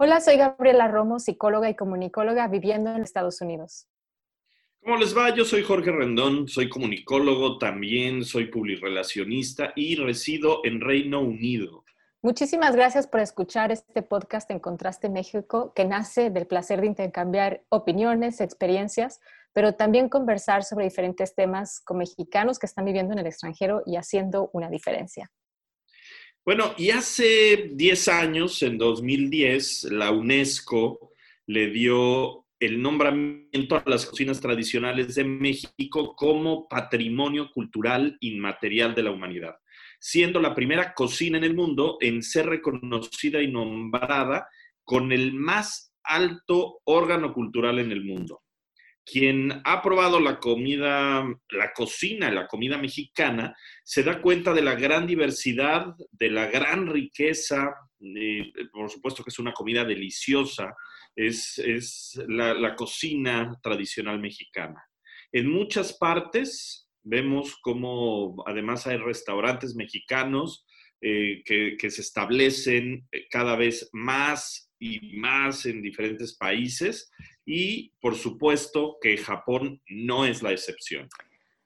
Hola, soy Gabriela Romo, psicóloga y comunicóloga viviendo en Estados Unidos. ¿Cómo les va? Yo soy Jorge Rendón, soy comunicólogo también, soy publirelacionista y resido en Reino Unido. Muchísimas gracias por escuchar este podcast en Contraste México, que nace del placer de intercambiar opiniones, experiencias, pero también conversar sobre diferentes temas con mexicanos que están viviendo en el extranjero y haciendo una diferencia. Bueno, y hace 10 años, en 2010, la UNESCO le dio el nombramiento a las cocinas tradicionales de México como patrimonio cultural inmaterial de la humanidad, siendo la primera cocina en el mundo en ser reconocida y nombrada con el más alto órgano cultural en el mundo. Quien ha probado la comida, la cocina, la comida mexicana, se da cuenta de la gran diversidad, de la gran riqueza, eh, por supuesto que es una comida deliciosa, es, la, cocina tradicional mexicana. En muchas partes vemos como además hay restaurantes mexicanos eh, que, se establecen eh, cada vez más y más en diferentes países y por supuesto que Japón no es la excepción.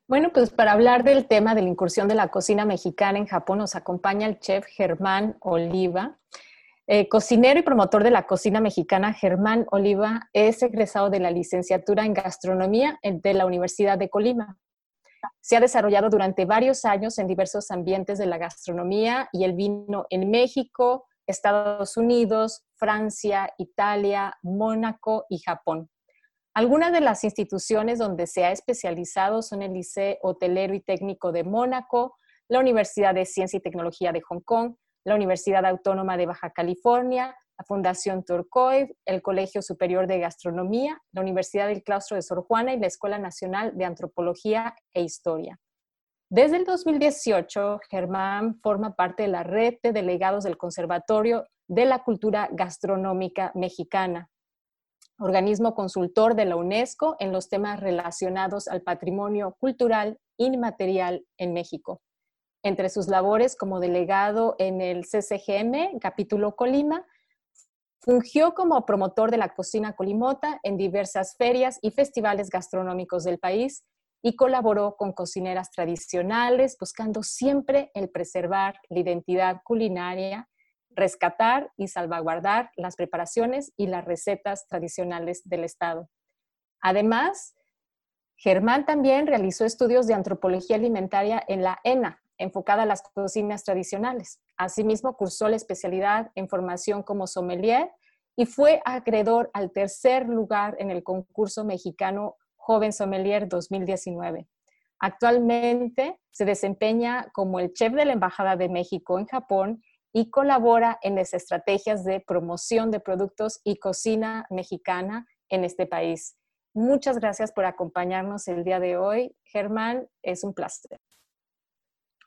Bueno, pues para hablar del tema de la incursión de la cocina mexicana en Japón nos acompaña el chef Germán Oliva. Eh, cocinero y promotor de la cocina mexicana, Germán Oliva es egresado de la licenciatura en gastronomía de la Universidad de Colima. Se ha desarrollado durante varios años en diversos ambientes de la gastronomía y el vino en México, Estados Unidos, Francia, Italia, Mónaco y Japón. Algunas de las instituciones donde se ha especializado son el Liceo Hotelero y Técnico de Mónaco, la Universidad de Ciencia y Tecnología de Hong Kong, la Universidad Autónoma de Baja California, la Fundación Turcoy, el Colegio Superior de Gastronomía, la Universidad del Claustro de Sor Juana y la Escuela Nacional de Antropología e Historia. Desde el 2018, Germán forma parte de la red de delegados del Conservatorio de la Cultura Gastronómica Mexicana, organismo consultor de la UNESCO en los temas relacionados al patrimonio cultural inmaterial en México. Entre sus labores como delegado en el CCGM, capítulo Colima, fungió como promotor de la cocina colimota en diversas ferias y festivales gastronómicos del país y colaboró con cocineras tradicionales, buscando siempre el preservar la identidad culinaria, rescatar y salvaguardar las preparaciones y las recetas tradicionales del Estado. Además, Germán también realizó estudios de antropología alimentaria en la ENA, enfocada a las cocinas tradicionales. Asimismo, cursó la especialidad en formación como sommelier y fue acreedor al tercer lugar en el concurso mexicano Joven Sommelier 2019. Actualmente se desempeña como el chef de la Embajada de México en Japón y colabora en las estrategias de promoción de productos y cocina mexicana en este país. Muchas gracias por acompañarnos el día de hoy. Germán, es un placer.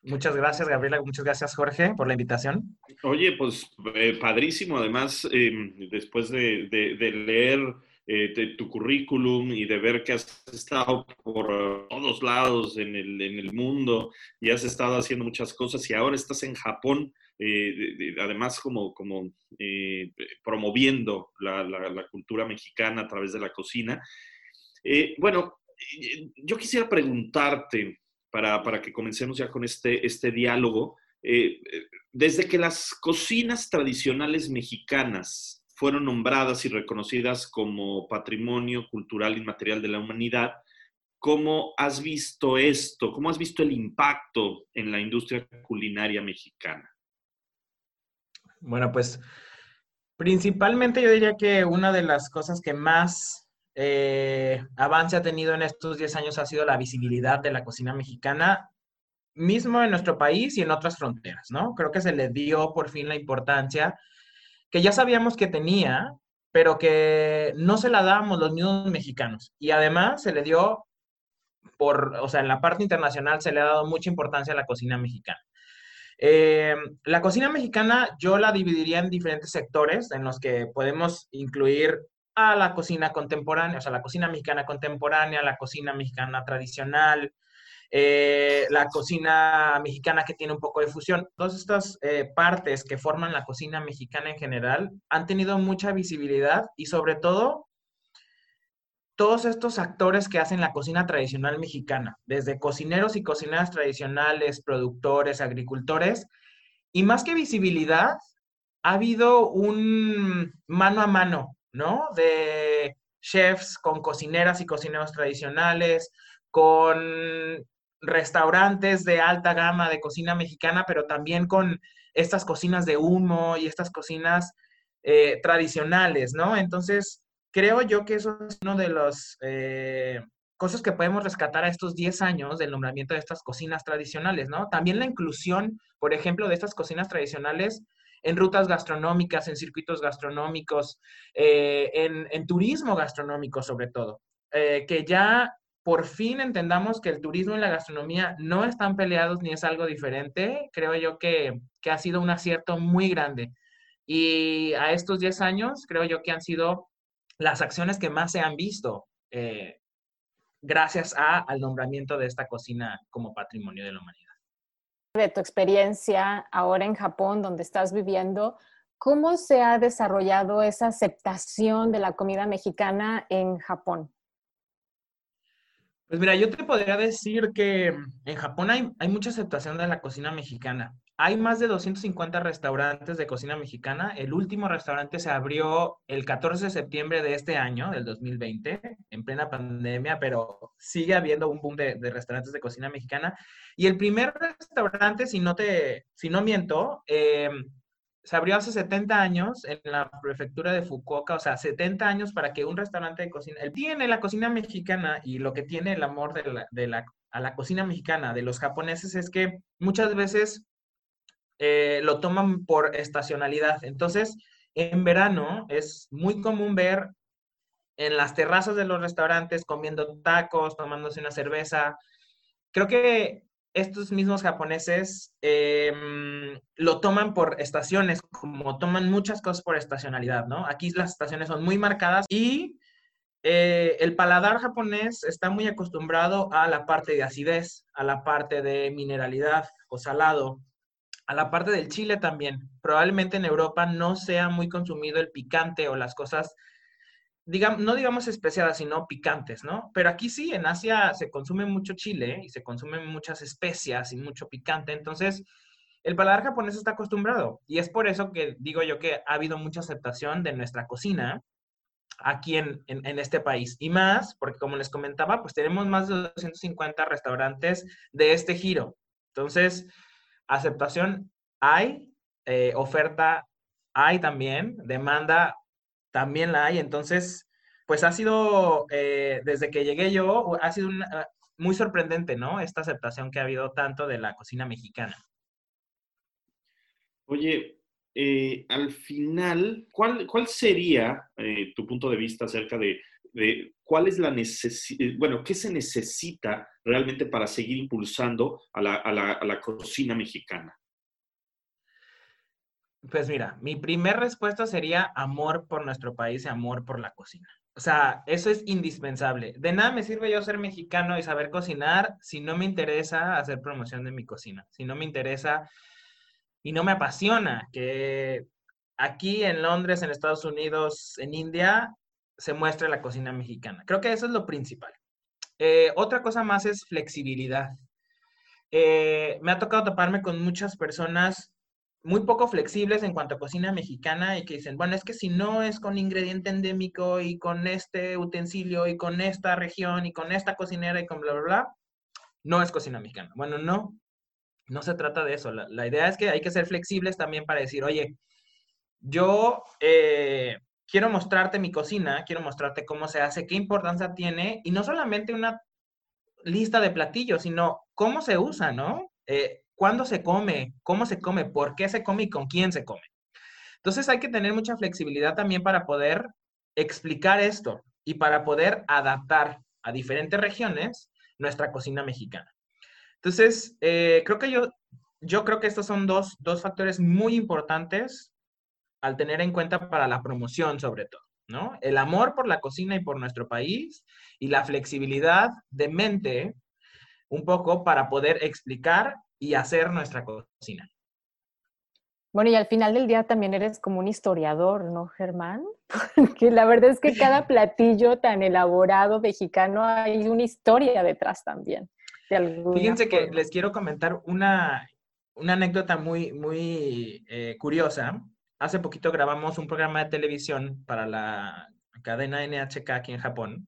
Muchas gracias, Gabriela. Muchas gracias, Jorge, por la invitación. Oye, pues eh, padrísimo. Además, em, después de, leer eh, tu currículum y de ver que has estado por todos lados en el, en el, mundo y has estado haciendo muchas cosas y ahora estás en Japón, eh, además como, como promoviendo la, la, cultura mexicana a través de la cocina. bueno, yo quisiera preguntarte, para, que comencemos ya con este, este diálogo. Eh, desde que las cocinas tradicionales mexicanas fueron nombradas y reconocidas como patrimonio cultural inmaterial de la humanidad, ¿cómo has visto esto? ¿Cómo has visto el impacto en la industria culinaria mexicana? Bueno, pues principalmente yo diría que una de las cosas que más eh, avance ha tenido en estos 10 años ha sido la visibilidad de la cocina mexicana, mismo en nuestro país y en otras fronteras, ¿no? Creo que se le dio por fin la importancia que ya sabíamos que tenía, pero que no se la dábamos los mismos mexicanos. Y además se le dio por, o sea, en la parte internacional se le ha dado mucha importancia a la cocina mexicana. Eh, la cocina mexicana yo la dividiría en diferentes sectores en los que podemos incluir a la cocina contemporánea, o sea, la cocina mexicana contemporánea, la cocina mexicana tradicional, eh, la cocina mexicana que tiene un poco de fusión. Todas estas eh, partes que forman la cocina mexicana en general han tenido mucha visibilidad y sobre todo todos estos actores que hacen la cocina tradicional mexicana, desde cocineros y cocineras tradicionales, productores, agricultores, y más que visibilidad, ha habido un mano a mano, ¿no? De chefs con cocineras y cocineros tradicionales, con restaurantes de alta gama de cocina mexicana, pero también con estas cocinas de humo y estas cocinas eh, tradicionales, ¿no? Entonces, creo yo que eso es uno de las eh, cosas que podemos rescatar a estos 10 años del nombramiento de estas cocinas tradicionales, ¿no? También la inclusión, por ejemplo, de estas cocinas tradicionales en rutas gastronómicas, en circuitos gastronómicos, eh, en, turismo gastronómico sobre todo, eh, que ya por fin entendamos que el turismo y la gastronomía no están peleados ni es algo diferente, creo yo que, que ha sido un acierto muy grande. Y a estos 10 años creo yo que han sido las acciones que más se han visto eh, gracias al nombramiento de esta cocina como patrimonio de la humanidad. De tu experiencia ahora en Japón, donde estás viviendo, ¿cómo se ha desarrollado esa aceptación de la comida mexicana en Japón? Pues mira, yo te podría decir que en Japón hay, hay mucha aceptación de la cocina mexicana. Hay más de 250 restaurantes de cocina mexicana. El último restaurante se abrió el 14 de septiembre de este año, del 2020, en plena pandemia, pero sigue habiendo un boom de, restaurantes de cocina mexicana. Y el primer restaurante, si no, te, si no miento, eh, se abrió hace 70 años en la prefectura de Fukuoka, o sea, 70 años para que un restaurante de cocina, él tiene la cocina mexicana y lo que tiene el amor de la, de la, a la cocina mexicana de los japoneses es que muchas veces eh, lo toman por estacionalidad. Entonces, en verano es muy común ver en las terrazas de los restaurantes comiendo tacos, tomándose una cerveza. Creo que estos mismos japoneses em, lo toman por estaciones, como toman muchas cosas por estacionalidad, ¿no? Aquí las estaciones son muy marcadas y eh, el paladar japonés está muy acostumbrado a la parte de acidez, a la parte de mineralidad o salado a la parte del chile también. Probablemente en Europa no sea muy consumido el picante o las cosas, digamos, no digamos especiadas, sino picantes, ¿no? Pero aquí sí, en Asia se consume mucho chile y se consumen muchas especias y mucho picante. Entonces, el paladar japonés está acostumbrado. Y es por eso que digo yo que ha habido mucha aceptación de nuestra cocina aquí en, en, este país. Y más, porque como les comentaba, pues tenemos más de 250 restaurantes de este giro. Entonces, aceptación hay, eh, oferta hay también, demanda también la hay. Entonces, pues ha sido, eh, desde que llegué yo, ha sido muy sorprendente, ¿no? Esta aceptación que ha habido tanto de la cocina mexicana. Oye, eh, al final, ¿cuál, cuál sería tu punto de vista acerca de, cuál es la necesidad, bueno, qué se necesita realmente para seguir impulsando a la, cocina mexicana? Pues mira, mi primera respuesta sería amor por nuestro país y amor por la cocina. O sea, eso es indispensable. De nada me sirve yo ser mexicano y saber cocinar si no me interesa hacer promoción de mi cocina, si no me interesa y no me apasiona que aquí en Londres, en Estados Unidos, en India, se muestre la cocina mexicana. Creo que eso es lo principal. Eh, otra cosa más es flexibilidad. Eh, me ha tocado toparme con muchas personas muy poco flexibles en cuanto a cocina mexicana y que dicen, bueno, es que si no es con ingrediente endémico y con este utensilio y con esta región y con esta cocinera y con bla, bla, bla, no es cocina mexicana. Bueno, no, no se trata de eso. La, idea es que hay que ser flexibles también para decir, oye, yo eh, quiero mostrarte mi cocina, quiero mostrarte cómo se hace, qué importancia tiene, y no solamente una lista de platillos, sino cómo se usa, ¿no? Eh, ¿Cuándo se come? ¿Cómo se come? ¿Por qué se come y con quién se come? Entonces hay que tener mucha flexibilidad también para poder explicar esto y para poder adaptar a diferentes regiones nuestra cocina mexicana. Entonces, eh, creo que yo, yo creo que estos son dos, dos factores muy importantes al tener en cuenta para la promoción sobre todo, ¿no? El amor por la cocina y por nuestro país y la flexibilidad de mente un poco para poder explicar y hacer nuestra cocina. Bueno, y al final del día también eres como un historiador, ¿no, Germán? Porque la verdad es que cada platillo tan elaborado mexicano hay una historia detrás también. Fíjense que les quiero comentar una, anécdota muy, muy eh, curiosa. Hace poquito grabamos un programa de televisión para la cadena NHK aquí en Japón,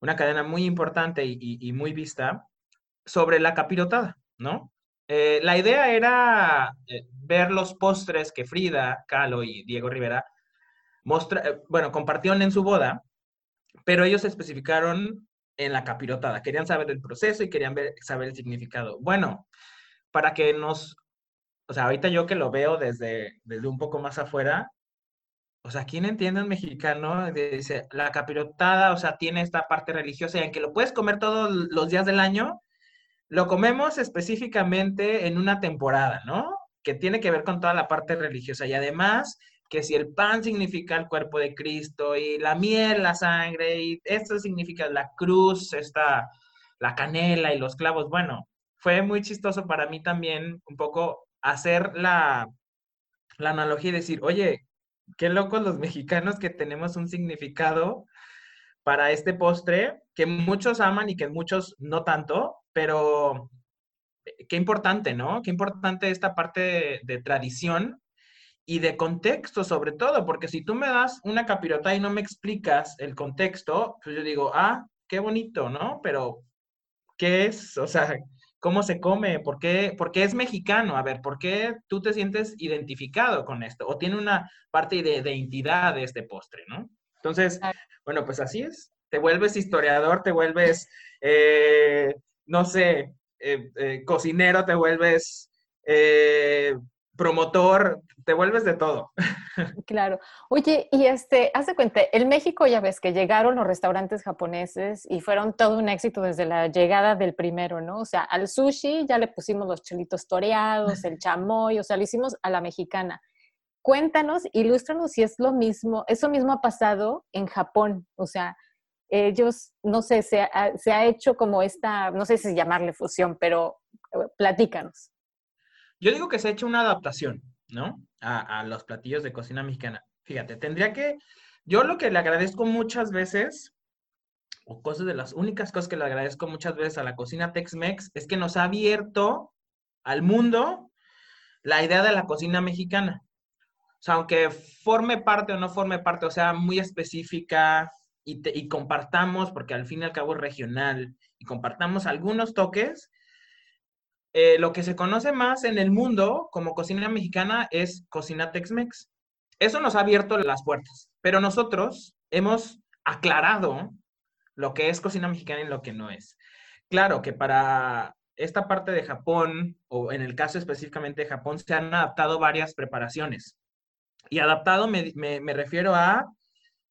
una cadena muy importante y muy vista sobre la capirotada, ¿no? Eh, la idea era eh, ver los postres que Frida, Kahlo y Diego Rivera eh, bueno, compartieron en su boda, pero ellos especificaron en la capirotada. Querían saber el proceso y querían saber el significado. Bueno, para que nos, o sea, ahorita yo que lo veo desde, desde un poco más afuera, o sea, ¿quién entiende un mexicano? Dice, la capirotada, o sea, tiene esta parte religiosa y aunque lo puedes comer todos los días del año, lo comemos específicamente en una temporada, ¿no? Que tiene que ver con toda la parte religiosa y además que si el pan significa el cuerpo de Cristo y la miel, la sangre y esto significa la cruz, esta, la canela y los clavos, bueno, fue muy chistoso para mí también un poco hacer la, la analogía y decir, oye, qué locos los mexicanos que tenemos un significado para este postre que muchos aman y que muchos no tanto, pero eh, qué importante, ¿no? Qué importante esta parte de, tradición y de contexto sobre todo, porque si tú me das una capirota y no me explicas el contexto, pues yo digo, ah, qué bonito, ¿no? Pero, ¿qué es? O sea, ¿cómo se come? ¿Por qué, ¿Por qué es mexicano? A ver, ¿por qué tú te sientes identificado con esto? O tiene una parte de, de identidad de este postre, ¿no? Entonces, bueno, pues así es. Te vuelves historiador, te vuelves eh, no sé, eh, eh, cocinero, te vuelves promotor, te vuelves de todo. Claro. Oye, y este, haz de cuenta, en México ya ves que llegaron los restaurantes japoneses y fueron todo un éxito desde la llegada del primero, ¿no? O sea, al sushi ya le pusimos los chelitos toreados, el chamoy, o sea, lo hicimos a la mexicana. Cuéntanos, ilústranos si es lo mismo, eso mismo ha pasado en Japón, o sea, ellos, no sé, se ha, hecho como esta, no sé si llamarle fusión, pero eh, platícanos. Yo digo que se ha hecho una adaptación, ¿no? A, los platillos de cocina mexicana. Fíjate, tendría que, yo lo que le agradezco muchas veces, o cosas de las únicas cosas que le agradezco muchas veces a la cocina Tex-Mex, es que nos ha abierto al mundo la idea de la cocina mexicana. O sea, aunque forme parte o no forme parte, o sea, muy específica, y, compartamos, porque al fin y al cabo es regional, y compartamos algunos toques, eh, lo que se conoce más en el mundo como cocina mexicana es cocina Tex-Mex. Eso nos ha abierto las puertas, pero nosotros hemos aclarado lo que es cocina mexicana y lo que no es. Claro que para esta parte de Japón, o en el caso específicamente de Japón, se han adaptado varias preparaciones. Y adaptado me, me refiero a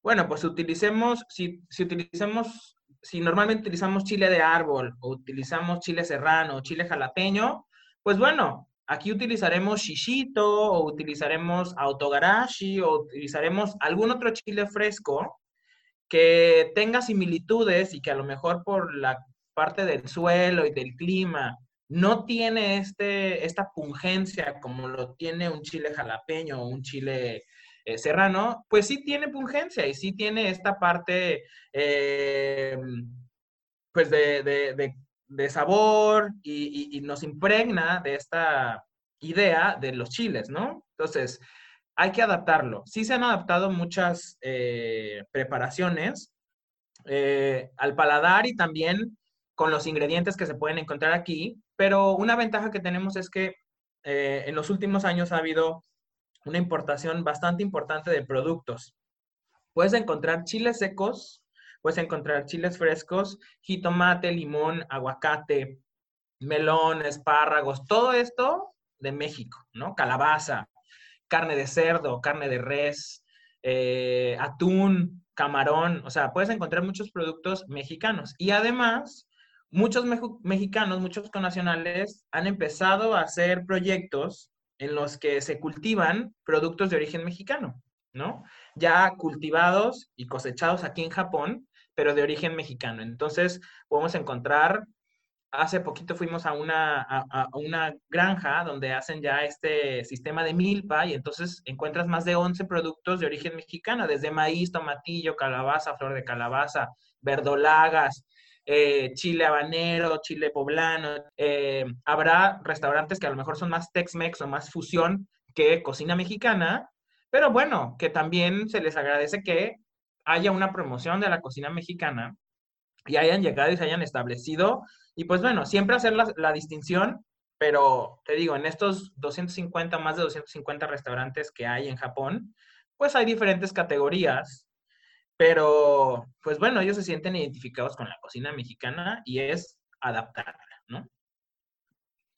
bueno, pues utilicemos, si, si utilizamos, si normalmente utilizamos chile de árbol o utilizamos chile serrano o chile jalapeño, pues bueno, aquí utilizaremos shishito o utilizaremos autogarashi o utilizaremos algún otro chile fresco que tenga similitudes y que a lo mejor por la parte del suelo y del clima no tiene este, esta pungencia como lo tiene un chile jalapeño o un chile eh, serrano, pues sí tiene pungencia y sí tiene esta parte, eh, pues de, sabor y, nos impregna de esta idea de los chiles, ¿no? Entonces, hay que adaptarlo. Sí se han adaptado muchas eh, preparaciones al paladar y también con los ingredientes que se pueden encontrar aquí, pero una ventaja que tenemos es que en los últimos años ha habido una importación bastante importante de productos. Puedes encontrar chiles secos, puedes encontrar chiles frescos, jitomate, limón, aguacate, melón, espárragos, todo esto de México, ¿no? Calabaza. carne de cerdo, carne de res, eh, atún, camarón, o sea, puedes encontrar muchos productos mexicanos. Y además, muchos mexicanos, muchos connacionales han empezado a hacer proyectos en los que se cultivan productos de origen mexicano, ¿no? Ya cultivados y cosechados aquí en Japón, pero de origen mexicano. Entonces, podemos encontrar hace poquito fuimos a una, a, una granja donde hacen ya este sistema de milpa y entonces encuentras más de 11 productos de origen mexicano, desde maíz, tomatillo, calabaza, flor de calabaza, verdolagas, eh, chile habanero, chile poblano. Eh, habrá restaurantes que a lo mejor son más Tex-Mex o más fusión que cocina mexicana, pero bueno, que también se les agradece que haya una promoción de la cocina mexicana y hayan llegado y se hayan establecido y pues bueno, siempre hacer la, distinción, pero te digo, en estos 250, más de 250 restaurantes que hay en Japón, pues hay diferentes categorías, pero pues bueno, ellos se sienten identificados con la cocina mexicana y es adaptarla, ¿no?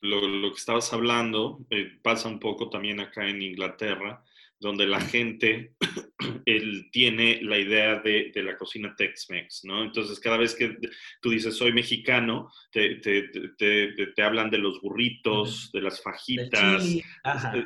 Lo, que estabas hablando eh, pasa un poco también acá en Inglaterra, donde la gente él tiene la idea de, la cocina Tex-Mex, ¿no? Entonces, cada vez que tú dices soy mexicano, te, hablan de los burritos, de las fajitas, eh,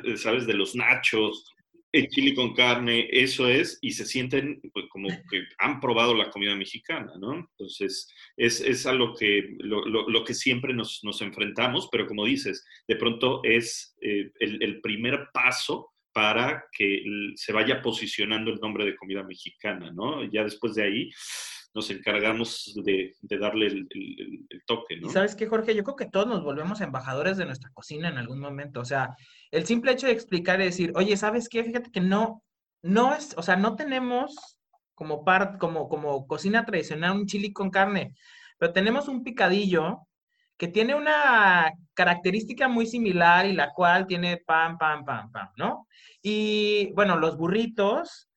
eh, ¿sabes? De los nachos, el chili con carne, eso es, y se sienten pues, como que han probado la comida mexicana, ¿no? Entonces, es, a lo que, lo, que siempre nos, enfrentamos, pero como dices, de pronto es eh, el primer paso para que se vaya posicionando el nombre de comida mexicana, ¿no? Ya después de ahí nos encargamos de, darle el, toque, ¿no? Y sabes qué, Jorge, yo creo que todos nos volvemos embajadores de nuestra cocina en algún momento. O sea, el simple hecho de explicar y decir, oye, ¿sabes qué? Fíjate que no, no es, o sea, no tenemos como part, como, como cocina tradicional un chili con carne, pero tenemos un picadillo que tiene una característica muy similar y la cual tiene pam, pam, pam, pam, ¿no? Y bueno, los burritos,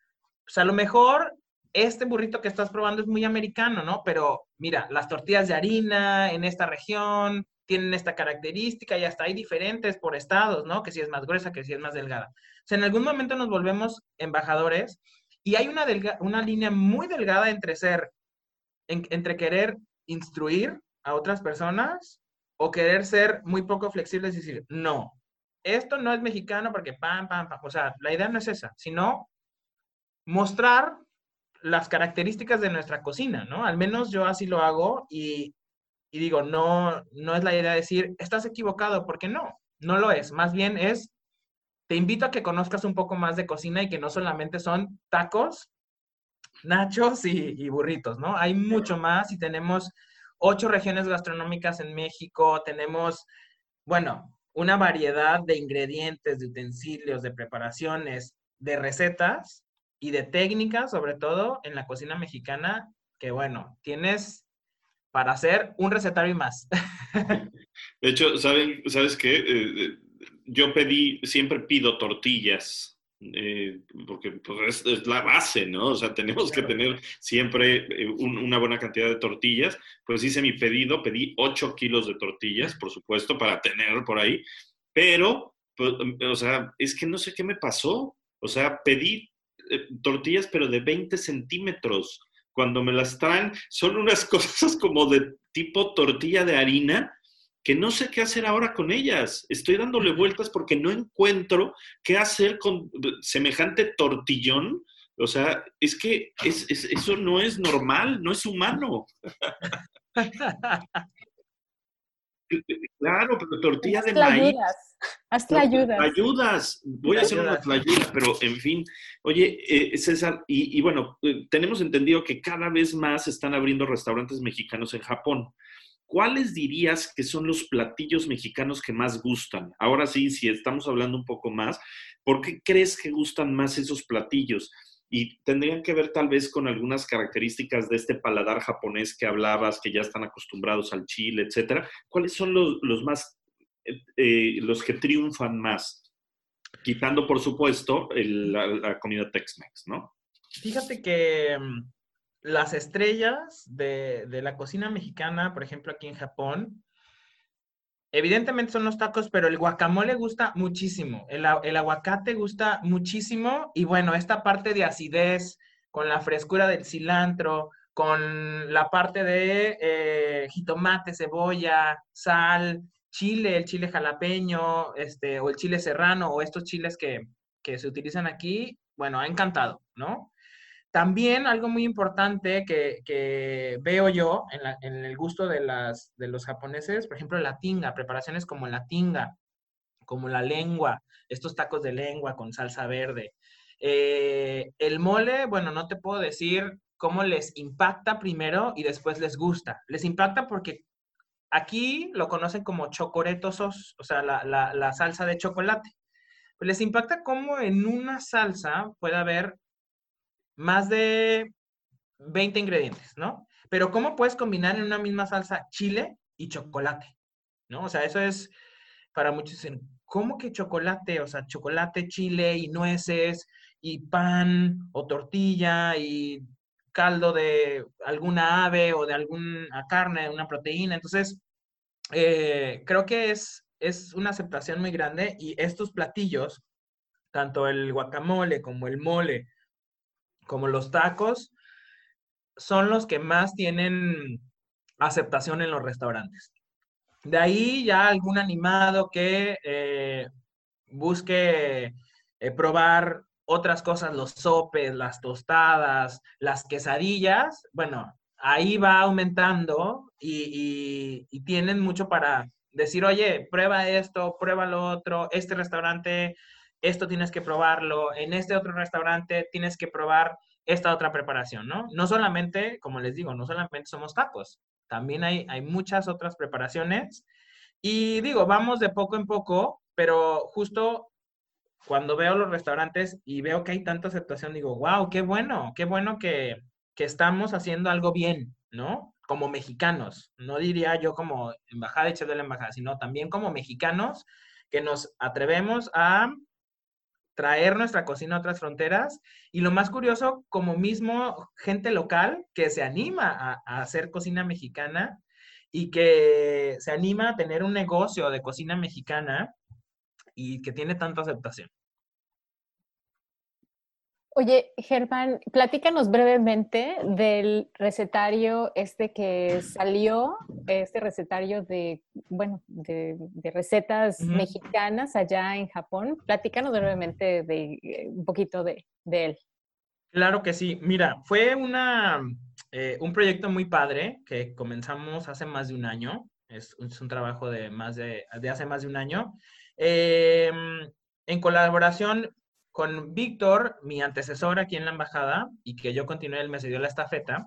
pues a lo mejor este burrito que estás probando es muy americano, ¿no? Pero mira, las tortillas de harina en esta región tienen esta característica y hasta hay diferentes por estados, ¿no? Que si es más gruesa, que si es más delgada. O sea, en algún momento nos volvemos embajadores y hay una, una línea muy delgada entre ser, entre querer instruir a otras personas o querer ser muy poco flexibles y decir, no, esto no es mexicano porque pam, pam, pam. O sea, la idea no es esa, sino mostrar las características de nuestra cocina, ¿no? Al menos yo así lo hago y, y digo, no, no es la idea de decir, estás equivocado, porque no, no lo es. Más bien es, te invito a que conozcas un poco más de cocina y que no solamente son tacos, nachos y, y burritos, ¿no? Hay mucho más y tenemos ocho regiones gastronómicas en México, tenemos, bueno, una variedad de ingredientes, de utensilios, de preparaciones, de recetas y de técnicas, sobre todo en la cocina mexicana, que bueno, tienes para hacer un recetario y más. De hecho, ¿saben, ¿sabes qué? Eh, eh, yo pedí, siempre pido tortillas eh, porque pues, es, la base, ¿no? O sea, tenemos que tener siempre eh, una buena cantidad de tortillas. Pues hice mi pedido, pedí 8 kilos de tortillas, por supuesto, para tener por ahí, pero, pues, o sea, es que no sé qué me pasó. O sea, pedí eh, tortillas, pero de 20 centímetros. Cuando me las traen, son unas cosas como de tipo tortilla de harina, que no sé qué hacer ahora con ellas. Estoy dándole vueltas porque no encuentro qué hacer con semejante tortillón. O sea, es que eso no es normal, no es humano. Claro, pero tortilla de maíz. Ayudas. Hazte ayudas. Ayudas. Voy a hacer una ayuda, pero en fin. Oye, eh, César, y, bueno, eh, tenemos entendido que cada vez más están abriendo restaurantes mexicanos en Japón. ¿cuáles dirías que son los platillos mexicanos que más gustan? Ahora sí, si estamos hablando un poco más, ¿por qué crees que gustan más esos platillos? Y tendrían que ver tal vez con algunas características de este paladar japonés que hablabas, que ya están acostumbrados al chile, etcétera. ¿Cuáles son los, más, eh, eh, los que triunfan más? Quitando, por supuesto, la, comida Tex-Mex, ¿no? Fíjate que mm, las estrellas de, la cocina mexicana, por ejemplo, aquí en Japón, evidentemente son los tacos, pero el guacamole gusta muchísimo, el, el, aguacate gusta muchísimo y bueno, esta parte de acidez con la frescura del cilantro, con la parte de eh, jitomate, cebolla, sal, chile, el chile jalapeño, este, o el chile serrano, o estos chiles que, que se utilizan aquí, bueno, ha encantado, ¿no? También algo muy importante que, veo yo en, el gusto de, los japoneses, por ejemplo, la tinga, preparaciones como la tinga, como la lengua, estos tacos de lengua con salsa verde. Eh, el mole, bueno, no te puedo decir cómo les impacta primero y después les gusta. Les impacta porque aquí lo conocen como chocoretosos, o sea, la, la salsa de chocolate. Pues les impacta cómo en una salsa puede haber más de 20 ingredientes, ¿no? Pero ¿cómo puedes combinar en una misma salsa chile y chocolate? ¿No? O sea, eso es para muchos dicen, ¿cómo que chocolate? O sea, chocolate, chile y nueces y pan o tortilla y caldo de alguna ave o de alguna carne, una proteína. Entonces, eh, creo que es, es una aceptación muy grande y estos platillos, tanto el guacamole como el mole, como los tacos, son los que más tienen aceptación en los restaurantes. De ahí ya algún animado que eh, busque eh, probar otras cosas, los sopes, las tostadas, las quesadillas, bueno, ahí va aumentando y, y tienen mucho para decir, oye, prueba esto, prueba lo otro, este restaurante esto tienes que probarlo, en este otro restaurante tienes que probar esta otra preparación, ¿no? No solamente, como les digo, no solamente somos tacos, también hay, hay muchas otras preparaciones. Y digo, vamos de poco en poco, pero justo cuando veo los restaurantes y veo que hay tanta aceptación, digo, wow, qué bueno, qué bueno que, que estamos haciendo algo bien, ¿no? Como mexicanos, no diría yo como embajada y de la embajada, sino también como mexicanos que nos atrevemos a traer nuestra cocina a otras fronteras y lo más curioso, como mismo gente local que se anima a, hacer cocina mexicana y que se anima a tener un negocio de cocina mexicana y que tiene tanta aceptación. Oye, Germán, platícanos brevemente del recetario este que salió, este recetario de, bueno, de, recetas mexicanas allá en Japón. Platícanos brevemente de, eh, un poquito de, él. Claro que sí. Mira, fue una, eh, un proyecto muy padre que comenzamos hace más de un año. Es, un trabajo de, más de, de hace más de un año. Em, en colaboración con Víctor, mi antecesor aquí en la embajada, y que yo continué, él me cedió la estafeta.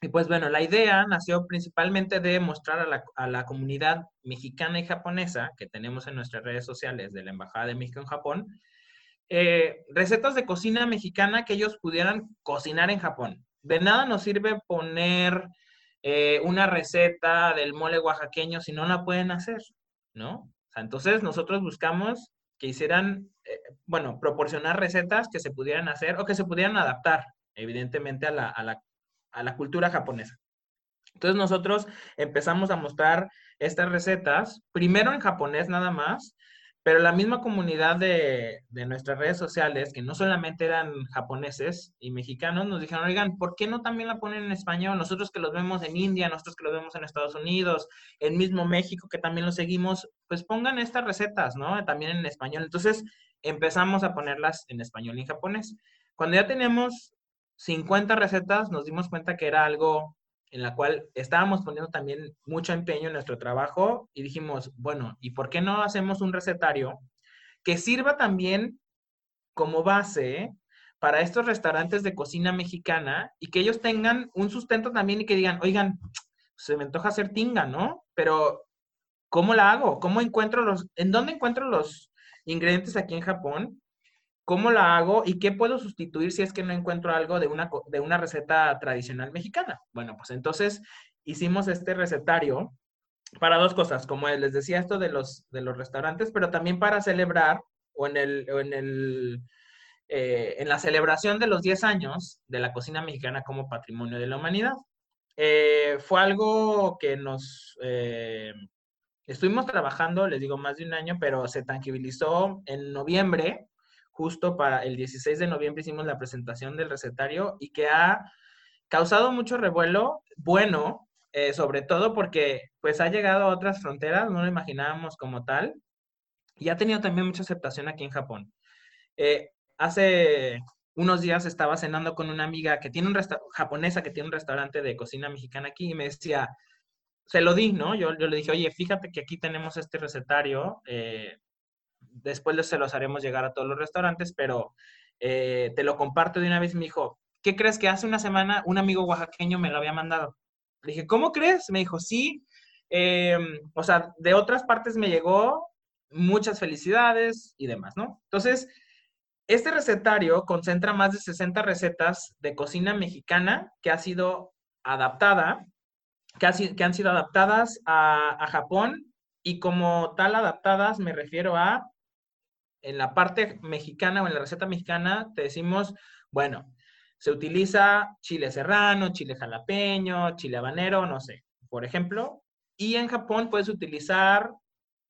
Y pues bueno, la idea nació principalmente de mostrar a la, comunidad mexicana y japonesa que tenemos en nuestras redes sociales de la Embajada de México en Japón, eh, recetas de cocina mexicana que ellos pudieran cocinar en Japón. De nada nos sirve poner eh, una receta del mole oaxaqueño si no la pueden hacer, ¿no? entonces nosotros buscamos que hicieran, eh, bueno, proporcionar recetas que se pudieran hacer o que se pudieran adaptar, evidentemente, a la, a la, a la cultura japonesa. Entonces nosotros empezamos a mostrar estas recetas, primero en japonés nada más, pero la misma comunidad de, nuestras redes sociales, que no solamente eran japoneses y mexicanos, nos dijeron, oigan, ¿por qué no también la ponen en español? Nosotros que los vemos en India, nosotros que los vemos en Estados Unidos, en mismo México, que también los seguimos, pues pongan estas recetas, ¿no? También en español. Entonces empezamos a ponerlas en español y en japonés. Cuando ya teníamos 50 recetas, nos dimos cuenta que era algo en la cual estábamos poniendo también mucho empeño en nuestro trabajo y dijimos, bueno, ¿y por qué no hacemos un recetario que sirva también como base para estos restaurantes de cocina mexicana y que ellos tengan un sustento también y que digan, oigan, se me antoja hacer tinga, ¿no? Pero, ¿cómo la hago? ¿Cómo encuentro los, en dónde encuentro los ingredientes aquí en Japón? ¿Cómo la hago y qué puedo sustituir si es que no encuentro algo de una, de una receta tradicional mexicana? Bueno, pues entonces hicimos este recetario para dos cosas, como les decía esto de los, de los restaurantes, pero también para celebrar o en el, en el eh, en la celebración de los 10 años de la cocina mexicana como patrimonio de la humanidad. Eh, fue algo que nos, eh, Estuvimos trabajando, les digo, más de un año, pero se tangibilizó en noviembre, justo para el 16 de noviembre hicimos la presentación del recetario y que ha causado mucho revuelo, bueno, eh, sobre todo porque pues ha llegado a otras fronteras, no lo imaginábamos como tal, y ha tenido también mucha aceptación aquí en Japón. Eh, hace unos días estaba cenando con una amiga que tiene un japonesa que tiene un restaurante de cocina mexicana aquí y me decía, se lo di, ¿no? Yo, yo le dije, oye, fíjate que aquí tenemos este recetario, eh, después se los haremos llegar a todos los restaurantes, pero eh, te lo comparto de una vez. Me dijo, ¿qué crees que hace una semana un amigo oaxaqueño me lo había mandado? Le dije, ¿cómo crees? Me dijo, sí. Em, o sea, de otras partes me llegó, muchas felicidades y demás, ¿no? Entonces, este recetario concentra más de 60 recetas de cocina mexicana que ha sido adaptada que, han sido adaptadas a, Japón y como tal adaptadas me refiero a, en la parte mexicana o en la receta mexicana, te decimos, bueno, se utiliza chile serrano, chile jalapeño, chile habanero, no sé, por ejemplo. Y en Japón puedes utilizar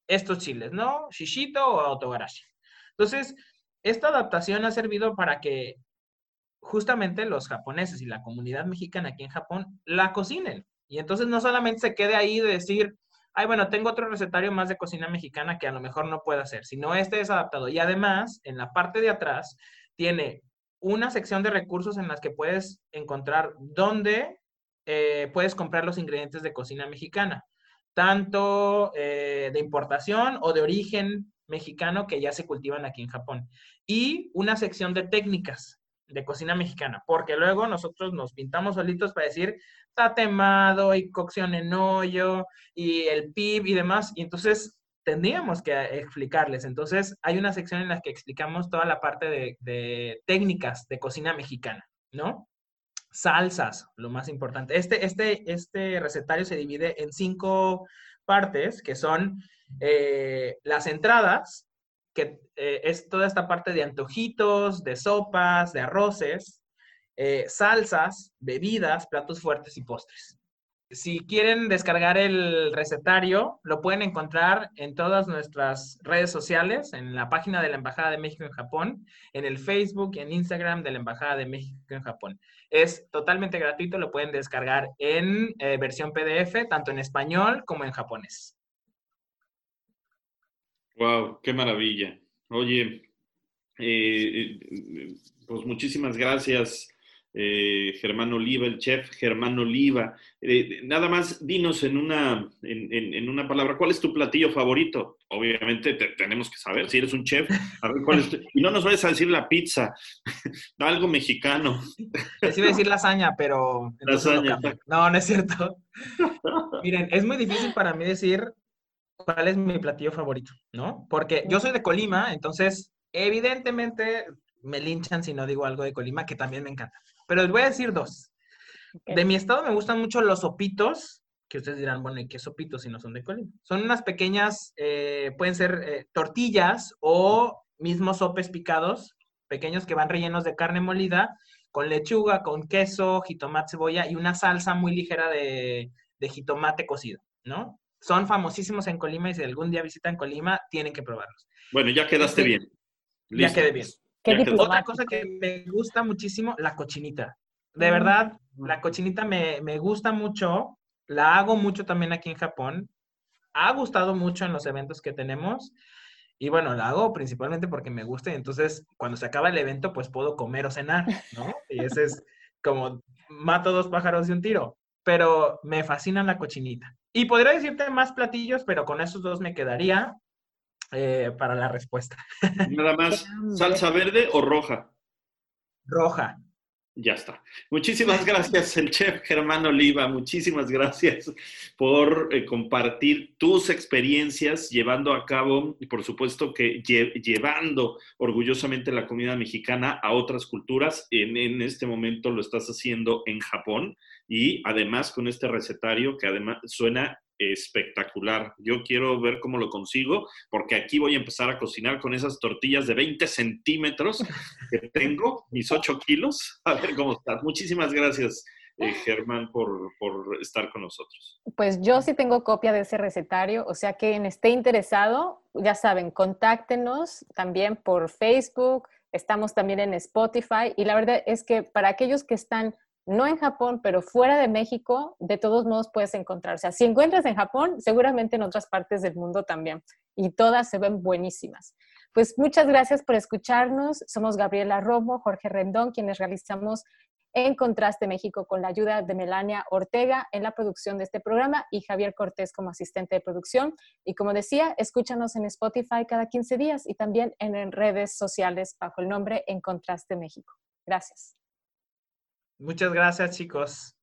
estos chiles, ¿no? Shishito o Otogarashi. Entonces, esta adaptación ha servido para que justamente los japoneses y la comunidad mexicana aquí en Japón la cocinen. Y entonces no solamente se quede ahí de decir, ay, bueno, tengo otro recetario más de cocina mexicana que a lo mejor no puedo hacer, sino este es adaptado. Y además, en la parte de atrás, tiene una sección de recursos en las que puedes encontrar dónde eh, puedes comprar los ingredientes de cocina mexicana, tanto eh, de importación o de origen mexicano que ya se cultivan aquí en Japón. Y una sección de técnicas de cocina mexicana, porque luego nosotros nos pintamos solitos para decir tatemado y cocción en hoyo y el PIB y demás, y entonces tendríamos que explicarles. Entonces hay una sección en la que explicamos toda la parte de, de técnicas de cocina mexicana, ¿no? Salsas, lo más importante. Este, este, este recetario se divide en cinco partes, que son eh, las entradas, que eh, es toda esta parte de antojitos, de sopas, de arroces, eh, salsas, bebidas, platos fuertes y postres. Si quieren descargar el recetario, lo pueden encontrar en todas nuestras redes sociales, en la página de la Embajada de México en Japón, en el Facebook y en Instagram de la Embajada de México en Japón. Es totalmente gratuito, lo pueden descargar en eh, versión PDF, tanto en español como en japonés. Wow, qué maravilla. Oye, eh, eh, pues muchísimas gracias, eh, Germán Oliva, el chef Germán Oliva. nada más, dinos en una, en, una palabra, ¿cuál es tu platillo favorito? Obviamente tenemos que saber, si eres un chef, a ver cuál es Y no nos vayas a decir la pizza, algo mexicano. Les iba a decir lasaña, pero... Lasaña. No, no es cierto. Miren, es muy difícil para mí decir cuál es mi platillo favorito, ¿no? Porque yo soy de Colima, entonces evidentemente me linchan si no digo algo de Colima, que también me encanta. Pero les voy a decir dos. De mi estado me gustan mucho los sopitos, que ustedes dirán, bueno, ¿y qué sopitos si no son de Colima? Son unas pequeñas, eh, pueden ser eh, tortillas o mismos sopes picados, pequeños que van rellenos de carne molida, con lechuga, con queso, jitomate, cebolla y una salsa muy ligera de, de jitomate cocido, ¿no? Son famosísimos en Colima y si algún día visitan Colima, tienen que probarlos. Bueno, ya quedaste bien. Ya quedé bien. Otra cosa que me gusta muchísimo, la cochinita. De mm. verdad, la cochinita me, me gusta mucho. La hago mucho también aquí en Japón. Ha gustado mucho en los eventos que tenemos. Y bueno, la hago principalmente porque me gusta y entonces cuando se acaba el evento, pues puedo comer o cenar, ¿no? Y ese es como mato dos pájaros de un tiro. Pero me fascina la cochinita. Y podría decirte más platillos, pero con esos dos me quedaría eh, para la respuesta. Nada más, ¿salsa verde o roja? Roja. Ya está. Muchísimas gracias, el chef Germán Oliva. Muchísimas gracias por eh, compartir tus experiencias llevando a cabo y por supuesto que llevando orgullosamente la comida mexicana a otras culturas. en este momento lo estás haciendo en Japón y además con este recetario que además suena espectacular. Yo quiero ver cómo lo consigo, porque aquí voy a empezar a cocinar con esas tortillas de 20 centímetros que tengo, mis 8 kilos. A ver cómo está. Muchísimas gracias, eh, Germán, por, por, estar con nosotros. Pues yo sí tengo copia de ese recetario, o sea, quien esté interesado, ya saben, contáctenos también por Facebook, estamos también en Spotify y la verdad es que para aquellos que están no en Japón, pero fuera de México, de todos modos puedes encontrar. O sea, si encuentras en Japón, seguramente en otras partes del mundo también. Y todas se ven buenísimas. Pues muchas gracias por escucharnos. Somos Gabriela Romo, Jorge Rendón, quienes realizamos en Contraste México con la ayuda de Melania Ortega en la producción de este programa y Javier Cortés como asistente de producción. Y como decía, escúchanos en Spotify cada 15 días y también en redes sociales bajo el nombre En Contraste México. Gracias. Muchas gracias, chicos.